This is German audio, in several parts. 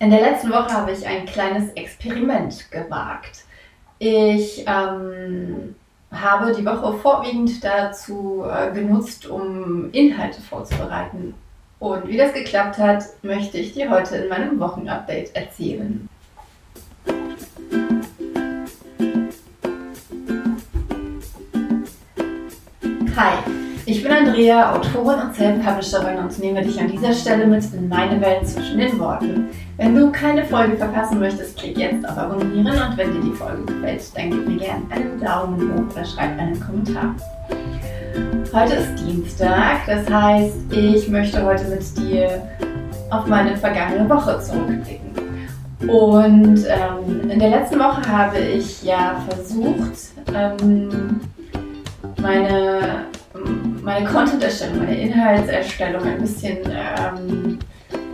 In der letzten Woche habe ich ein kleines Experiment gewagt. Ich ähm, habe die Woche vorwiegend dazu äh, genutzt, um Inhalte vorzubereiten. Und wie das geklappt hat, möchte ich dir heute in meinem Wochenupdate erzählen. Ich bin Andrea, Autorin und Self-Publisherin und nehme dich an dieser Stelle mit in meine Welt zwischen den Worten. Wenn du keine Folge verpassen möchtest, klick jetzt auf Abonnieren und wenn dir die Folge gefällt, dann gib mir gerne einen Daumen hoch oder schreib einen Kommentar. Heute ist Dienstag, das heißt, ich möchte heute mit dir auf meine vergangene Woche zurückblicken. Und ähm, in der letzten Woche habe ich ja versucht, ähm, meine meine Content-Erstellung, meine Inhaltserstellung ein bisschen, ähm,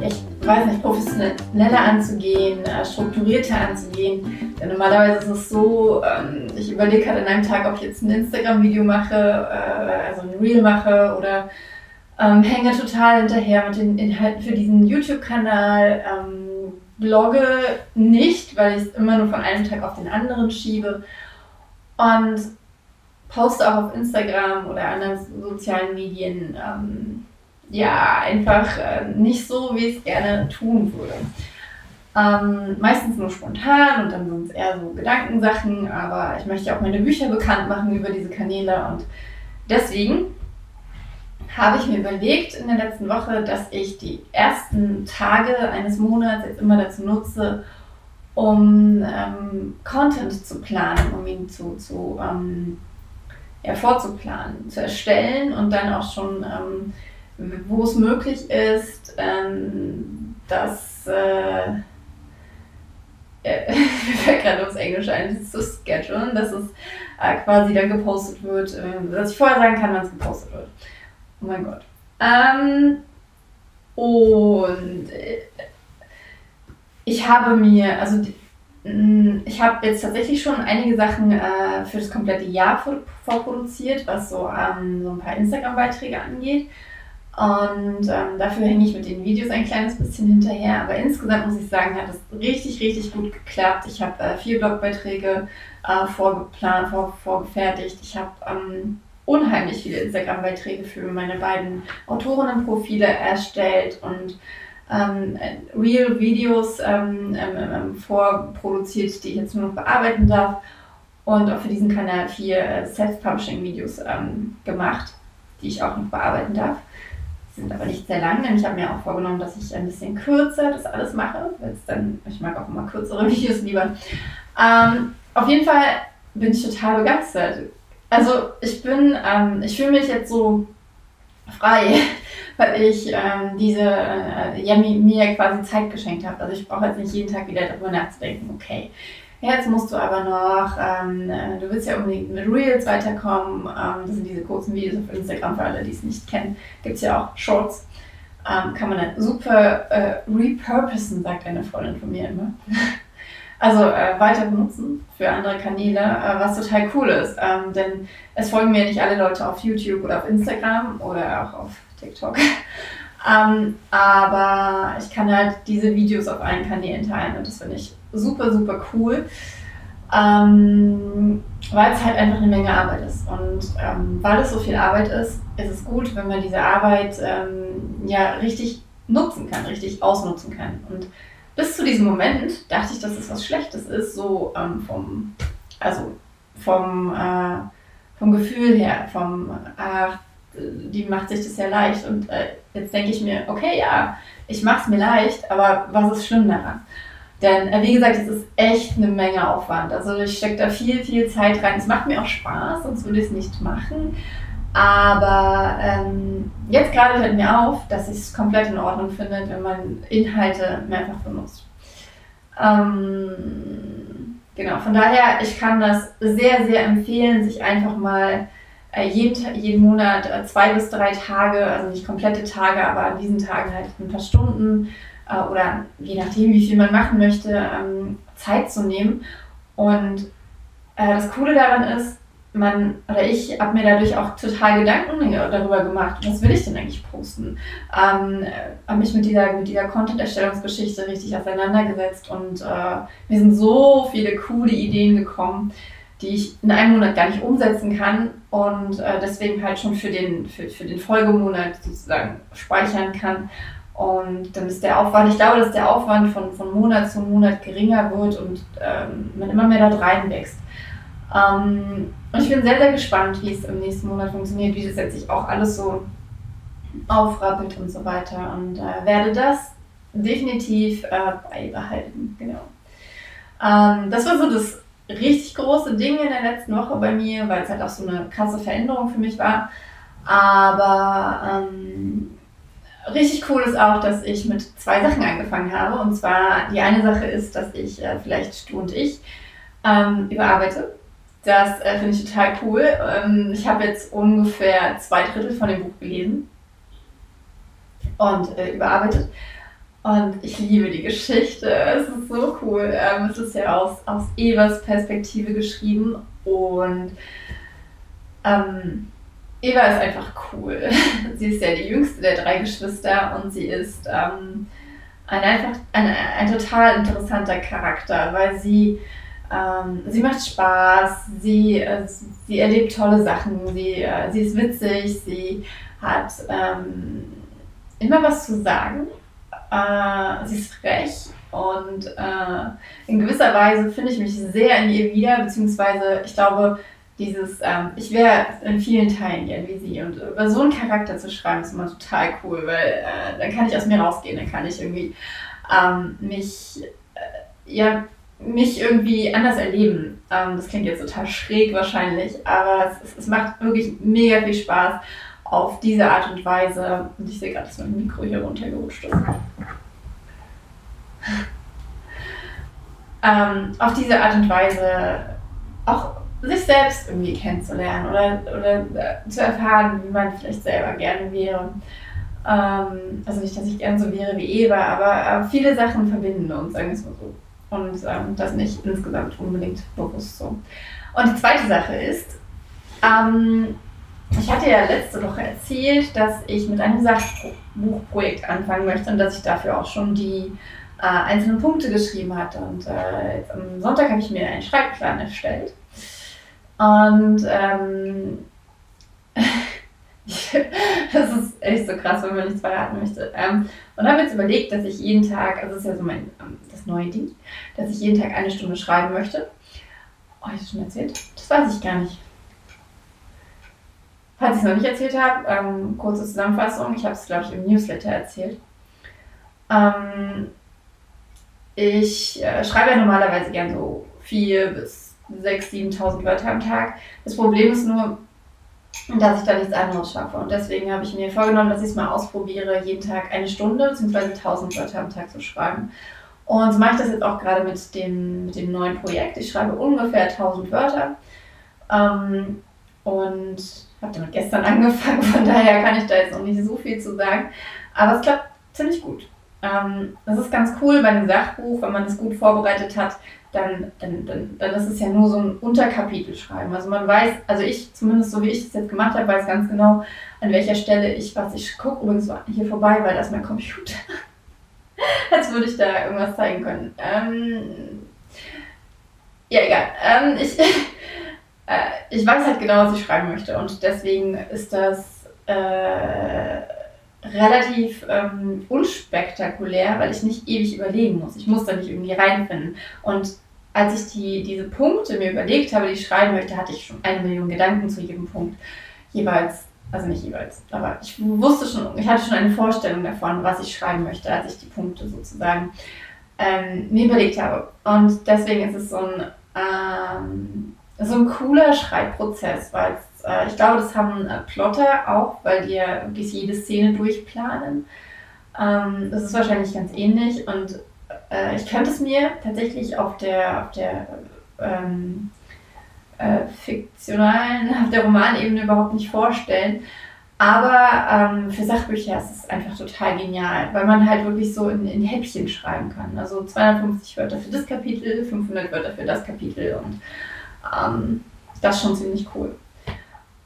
ich weiß nicht, professioneller anzugehen, äh, strukturierter anzugehen. Denn normalerweise ist es so, ähm, ich überlege halt an einem Tag, ob ich jetzt ein Instagram-Video mache, äh, also ein Reel mache oder ähm, hänge total hinterher mit den Inhalten für diesen YouTube-Kanal. Ähm, blogge nicht, weil ich es immer nur von einem Tag auf den anderen schiebe. Und poste auch auf Instagram oder anderen sozialen Medien ähm, ja einfach äh, nicht so, wie ich es gerne tun würde. Ähm, meistens nur spontan und dann sind es eher so Gedankensachen, aber ich möchte auch meine Bücher bekannt machen über diese Kanäle und deswegen habe ich mir überlegt in der letzten Woche, dass ich die ersten Tage eines Monats jetzt immer dazu nutze, um ähm, Content zu planen, um ihn zu, zu ähm, ja, vorzuplanen, zu erstellen und dann auch schon, ähm, wo es möglich ist, ähm, dass äh, äh, mir fällt gerade ums Englische ein, zu schedulen, dass es äh, quasi dann gepostet wird, äh, dass ich vorher sagen kann, wann es gepostet wird. Oh mein Gott. Ähm, und äh, ich habe mir, also die, ich habe jetzt tatsächlich schon einige Sachen äh, für das komplette Jahr vorproduziert, was so, ähm, so ein paar Instagram-Beiträge angeht. Und ähm, dafür hänge ich mit den Videos ein kleines bisschen hinterher. Aber insgesamt muss ich sagen, hat es richtig, richtig gut geklappt. Ich habe äh, vier Blogbeiträge äh, vorgeplant, vor, vorgefertigt. Ich habe ähm, unheimlich viele Instagram-Beiträge für meine beiden Autorinnenprofile erstellt und ähm, Real-Videos ähm, ähm, ähm, vorproduziert, die ich jetzt nur noch bearbeiten darf. Und auch für diesen Kanal vier äh, Self-Publishing-Videos ähm, gemacht, die ich auch noch bearbeiten darf. Die sind aber nicht sehr lang, denn ich habe mir auch vorgenommen, dass ich ein bisschen kürzer das alles mache. Dann, ich mag auch immer kürzere Videos lieber. Ähm, auf jeden Fall bin ich total begeistert. Also ich bin, ich fühle mich jetzt so frei weil ich ähm, diese, äh, ja, mir, quasi Zeit geschenkt habe. Also ich brauche jetzt nicht jeden Tag wieder darüber nachzudenken, okay, jetzt musst du aber noch, ähm, äh, du willst ja unbedingt mit Reels weiterkommen. Ähm, das sind diese kurzen Videos auf Instagram, für alle, die es nicht kennen, gibt es ja auch Shorts. Ähm, kann man dann super äh, repurposen, sagt eine Freundin von mir immer. also äh, weiter benutzen für andere Kanäle, äh, was total cool ist. Ähm, denn es folgen mir nicht alle Leute auf YouTube oder auf Instagram oder auch auf TikTok. ähm, aber ich kann halt diese Videos auf allen Kanälen teilen und das finde ich super, super cool. Ähm, weil es halt einfach eine Menge Arbeit ist. Und ähm, weil es so viel Arbeit ist, ist es gut, wenn man diese Arbeit ähm, ja richtig nutzen kann, richtig ausnutzen kann. Und bis zu diesem Moment dachte ich, dass es was Schlechtes ist, so ähm, vom, also vom, äh, vom Gefühl her, vom, ach, die macht sich das ja leicht. Und äh, jetzt denke ich mir, okay, ja, ich mache es mir leicht, aber was ist schlimm daran? Denn äh, wie gesagt, es ist echt eine Menge Aufwand. Also ich stecke da viel, viel Zeit rein. Es macht mir auch Spaß, sonst würde ich es nicht machen. Aber ähm, jetzt gerade fällt mir auf, dass ich es komplett in Ordnung finde, wenn man Inhalte mehrfach benutzt. Ähm, genau, von daher, ich kann das sehr, sehr empfehlen, sich einfach mal jeden, jeden Monat äh, zwei bis drei Tage, also nicht komplette Tage, aber an diesen Tagen halt ein paar Stunden äh, oder je nachdem, wie viel man machen möchte, ähm, Zeit zu nehmen. Und das Coole daran ist, man oder ich habe mir dadurch auch total Gedanken darüber gemacht, was will ich denn eigentlich posten. Ähm, habe mich mit dieser, mit dieser Content-Erstellungsgeschichte richtig auseinandergesetzt und äh, mir sind so viele coole Ideen gekommen, die ich in einem Monat gar nicht umsetzen kann und äh, deswegen halt schon für den, für, für den Folgemonat sozusagen speichern kann. Und dann ist der Aufwand, ich glaube, dass der Aufwand von, von Monat zu Monat geringer wird und ähm, man immer mehr dort reinwächst. Ähm, und ich bin sehr, sehr gespannt, wie es im nächsten Monat funktioniert, wie das jetzt sich auch alles so aufrappelt und so weiter. Und äh, werde das definitiv äh, beibehalten. Genau. Ähm, das war so das richtig große Ding in der letzten Woche bei mir, weil es halt auch so eine krasse Veränderung für mich war. Aber ähm, richtig cool ist auch, dass ich mit zwei Sachen angefangen habe. Und zwar die eine Sache ist, dass ich äh, vielleicht du und ich ähm, überarbeite. Das äh, finde ich total cool. Ähm, ich habe jetzt ungefähr zwei Drittel von dem Buch gelesen und äh, überarbeitet. Und ich liebe die Geschichte. Es ist so cool. Ähm, es ist ja aus, aus Evas Perspektive geschrieben und ähm, Eva ist einfach cool. sie ist ja die jüngste der drei Geschwister und sie ist ähm, ein, einfach ein, ein total interessanter Charakter, weil sie ähm, sie macht Spaß, sie, äh, sie erlebt tolle Sachen, sie, äh, sie ist witzig, sie hat ähm, immer was zu sagen. Äh, sie ist frech und äh, in gewisser Weise finde ich mich sehr in ihr wieder, beziehungsweise ich glaube, dieses, ähm, ich wäre in vielen Teilen gern wie sie und über so einen Charakter zu schreiben ist immer total cool, weil äh, dann kann ich aus mir rausgehen, dann kann ich irgendwie ähm, mich äh, ja mich irgendwie anders erleben. Ähm, das klingt jetzt total schräg wahrscheinlich, aber es, es, macht wirklich mega viel Spaß auf diese Art und Weise. Und ich sehe gerade, dass mein Mikro hier runtergerutscht ist. Ähm, auf diese Art und Weise auch sich selbst irgendwie kennenzulernen oder, oder äh, zu erfahren, wie man vielleicht selber gerne wäre. Ähm, also nicht, dass ich gern so wäre wie Eva, aber äh, viele Sachen verbinden uns, sagen wir es mal so und ähm, das nicht insgesamt unbedingt bewusst so. Und die zweite Sache ist, ähm, ich hatte ja letzte Woche erzählt, dass ich mit einem Sachbuchprojekt anfangen möchte und dass ich dafür auch schon die äh, einzelnen Punkte geschrieben hatte. Und äh, am Sonntag habe ich mir einen Schreibplan erstellt. Und ähm, das ist echt so krass, wenn man nichts verraten möchte. Ähm, und habe jetzt überlegt, dass ich jeden Tag, also das ist ja so mein ähm, das neue Ding, dass ich jeden Tag eine Stunde schreiben möchte. Oh, habe ich das schon erzählt? Das weiß ich gar nicht. Falls ich es noch nicht erzählt habe, ähm, kurze Zusammenfassung. Ich habe es, glaube ich, im Newsletter erzählt. Ähm, ich äh, schreibe ja normalerweise gern so 4.000 bis 6.000, 7.000 Wörter am Tag. Das Problem ist nur, dass ich da nichts anderes schaffe. Und deswegen habe ich mir vorgenommen, dass ich es mal ausprobiere, jeden Tag eine Stunde bzw. 1000 Wörter am Tag zu schreiben. Und so mache ich das jetzt auch gerade mit dem, mit dem neuen Projekt. Ich schreibe ungefähr 1000 Wörter. Ähm, und habe damit gestern angefangen, von daher kann ich da jetzt noch nicht so viel zu sagen. Aber es klappt ziemlich gut. Ähm, das ist ganz cool bei einem Sachbuch, wenn man es gut vorbereitet hat, dann, dann, dann, dann ist es ja nur so ein Unterkapitel schreiben. Also man weiß, also ich, zumindest so wie ich das jetzt gemacht habe, weiß ganz genau, an welcher Stelle ich was. Ich gucke übrigens hier vorbei, weil das ist mein Computer. Als würde ich da irgendwas zeigen können. Ähm, ja, egal. Ähm, ich, äh, ich weiß halt genau, was ich schreiben möchte und deswegen ist das äh, relativ ähm, unspektakulär, weil ich nicht ewig überlegen muss. Ich muss da nicht irgendwie reinfinden. Und als ich die, diese Punkte mir überlegt habe, die ich schreiben möchte, hatte ich schon eine Million Gedanken zu jedem Punkt. Jeweils, also nicht jeweils, aber ich wusste schon, ich hatte schon eine Vorstellung davon, was ich schreiben möchte, als ich die Punkte sozusagen ähm, mir überlegt habe. Und deswegen ist es so ein, ähm, so ein cooler Schreibprozess, weil es äh, ich glaube, das haben äh, Plotter auch, weil die ja wirklich jede Szene durchplanen. Ähm, das ist wahrscheinlich ganz ähnlich und äh, ich könnte es mir tatsächlich auf der, auf der ähm, äh, fiktionalen, auf der Romanebene überhaupt nicht vorstellen. Aber ähm, für Sachbücher ist es einfach total genial, weil man halt wirklich so in, in Häppchen schreiben kann. Also 250 Wörter für das Kapitel, 500 Wörter für das Kapitel und ähm, das ist schon ziemlich cool.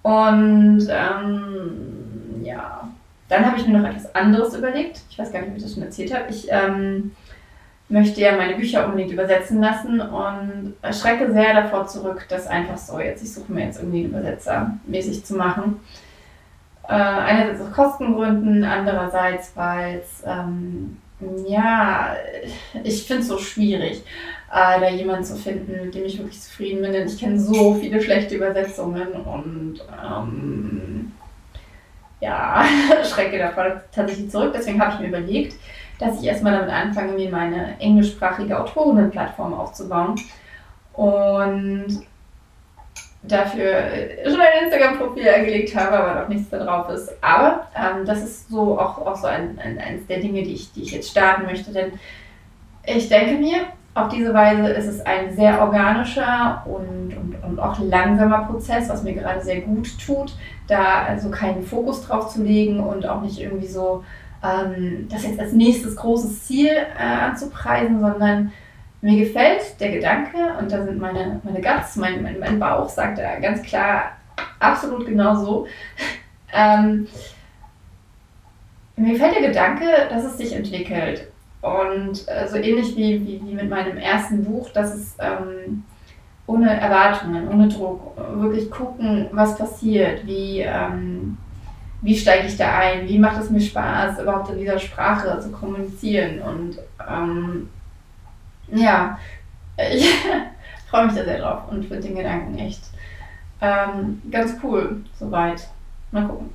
Und ähm, ja, dann habe ich mir noch etwas anderes überlegt. Ich weiß gar nicht, ob ich das schon erzählt habe. Ich ähm, möchte ja meine Bücher unbedingt übersetzen lassen und schrecke sehr davor zurück, das einfach so jetzt, ich suche mir jetzt irgendwie einen Übersetzer mäßig zu machen. Äh, einerseits aus Kostengründen, andererseits, weil es, ähm, ja, ich finde es so schwierig, äh, da jemanden zu finden, mit dem ich wirklich zufrieden bin, denn ich kenne so viele schlechte Übersetzungen und ähm, ja, schrecke davor tatsächlich zurück. Deswegen habe ich mir überlegt, dass ich erstmal damit anfange, mir meine englischsprachige Autorinnenplattform aufzubauen. Und dafür schon ein Instagram-Profil angelegt habe, aber noch nichts da drauf ist. Aber ähm, das ist so auch, auch so ein, ein, eines der Dinge, die ich, die ich jetzt starten möchte. Denn ich denke mir, auf diese Weise ist es ein sehr organischer und, und, und auch langsamer Prozess, was mir gerade sehr gut tut, da also keinen Fokus drauf zu legen und auch nicht irgendwie so ähm, das jetzt als nächstes großes Ziel äh, anzupreisen, sondern mir gefällt der Gedanke, und da sind meine, meine Guts, mein, mein, mein Bauch sagt da ganz klar absolut genau so. ähm, mir gefällt der Gedanke, dass es sich entwickelt. Und äh, so ähnlich wie, wie, wie, mit meinem ersten Buch, dass es ähm, ohne Erwartungen, ohne Druck, wirklich gucken, was passiert, wie, ähm, wie steige ich da ein, wie macht es mir Spaß, überhaupt in dieser Sprache zu kommunizieren. Und ähm, ja, ich freue mich da sehr drauf und finde den Gedanken echt ähm, ganz cool, soweit. Mal gucken.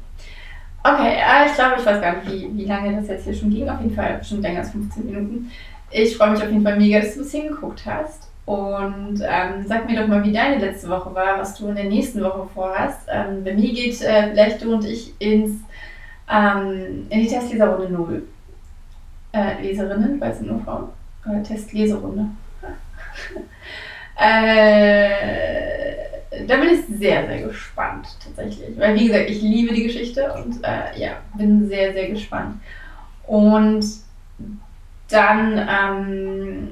Okay, äh, ich glaube, ich weiß gar nicht, wie, wie lange das jetzt hier schon ging. Auf jeden Fall schon länger als 15 Minuten. Ich freue mich auf jeden Fall mega, dass du bis hingeguckt hast. Und ähm, sag mir doch mal, wie deine letzte Woche war, was du in der nächsten Woche vorhast. Ähm, bei mir geht äh, vielleicht du und ich ins, ähm, in die Testleserrunde 0. Äh, Leserinnen, weil es sind nur Frauen. Oder Testleserunde. äh, da bin ich sehr, sehr gespannt tatsächlich. Weil, wie gesagt, ich liebe die Geschichte und äh, ja, bin sehr, sehr gespannt. Und dann ähm,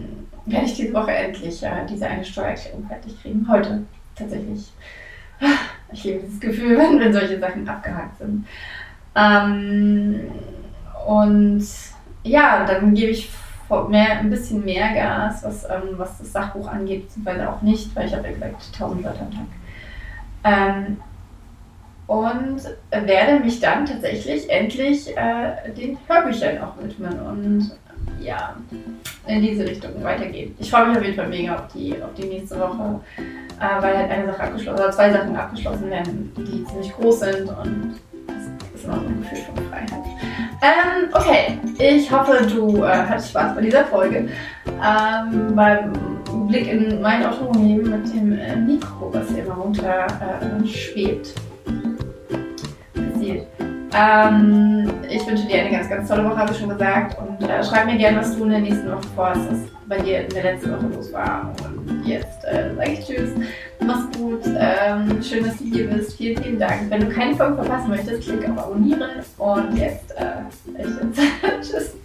werde ich diese Woche endlich äh, diese eine Steuererklärung fertig kriegen. Heute tatsächlich. Ich liebe dieses Gefühl, wenn, wenn solche Sachen abgehakt sind. Ähm, und ja, dann gebe ich mehr, ein bisschen mehr Gas, was, ähm, was das Sachbuch angeht, beziehungsweise auch nicht, weil ich habe ja gesagt 1000 Wörter am Tag. Ähm, und werde mich dann tatsächlich endlich äh, den Hörbüchern auch widmen und ja, in diese Richtung weitergehen. Ich freue mich auf jeden Fall mega auf die, auf die nächste Woche, äh, weil halt eine Sache abgeschlossen, oder zwei Sachen abgeschlossen werden, die ziemlich groß sind und das ist immer so ein Gefühl von Freiheit. Ähm, okay, ich hoffe, du äh, hattest Spaß bei dieser Folge. Ähm, beim Blick in mein Autorenleben mit dem äh, Mikro, was immer runter äh, schwebt. Ähm, ich wünsche dir eine ganz, ganz tolle Woche, habe ich schon gesagt. Und äh, schreib mir gerne, was du in der nächsten Woche vorhast, was bei dir in der letzten Woche los war. Und jetzt äh, sage ich Tschüss. Mach's gut. Ähm, schön, dass du hier bist. Vielen, vielen Dank. Wenn du keine Folge verpassen möchtest, klick auf Abonnieren. Und jetzt, äh, echt jetzt. Tschüss.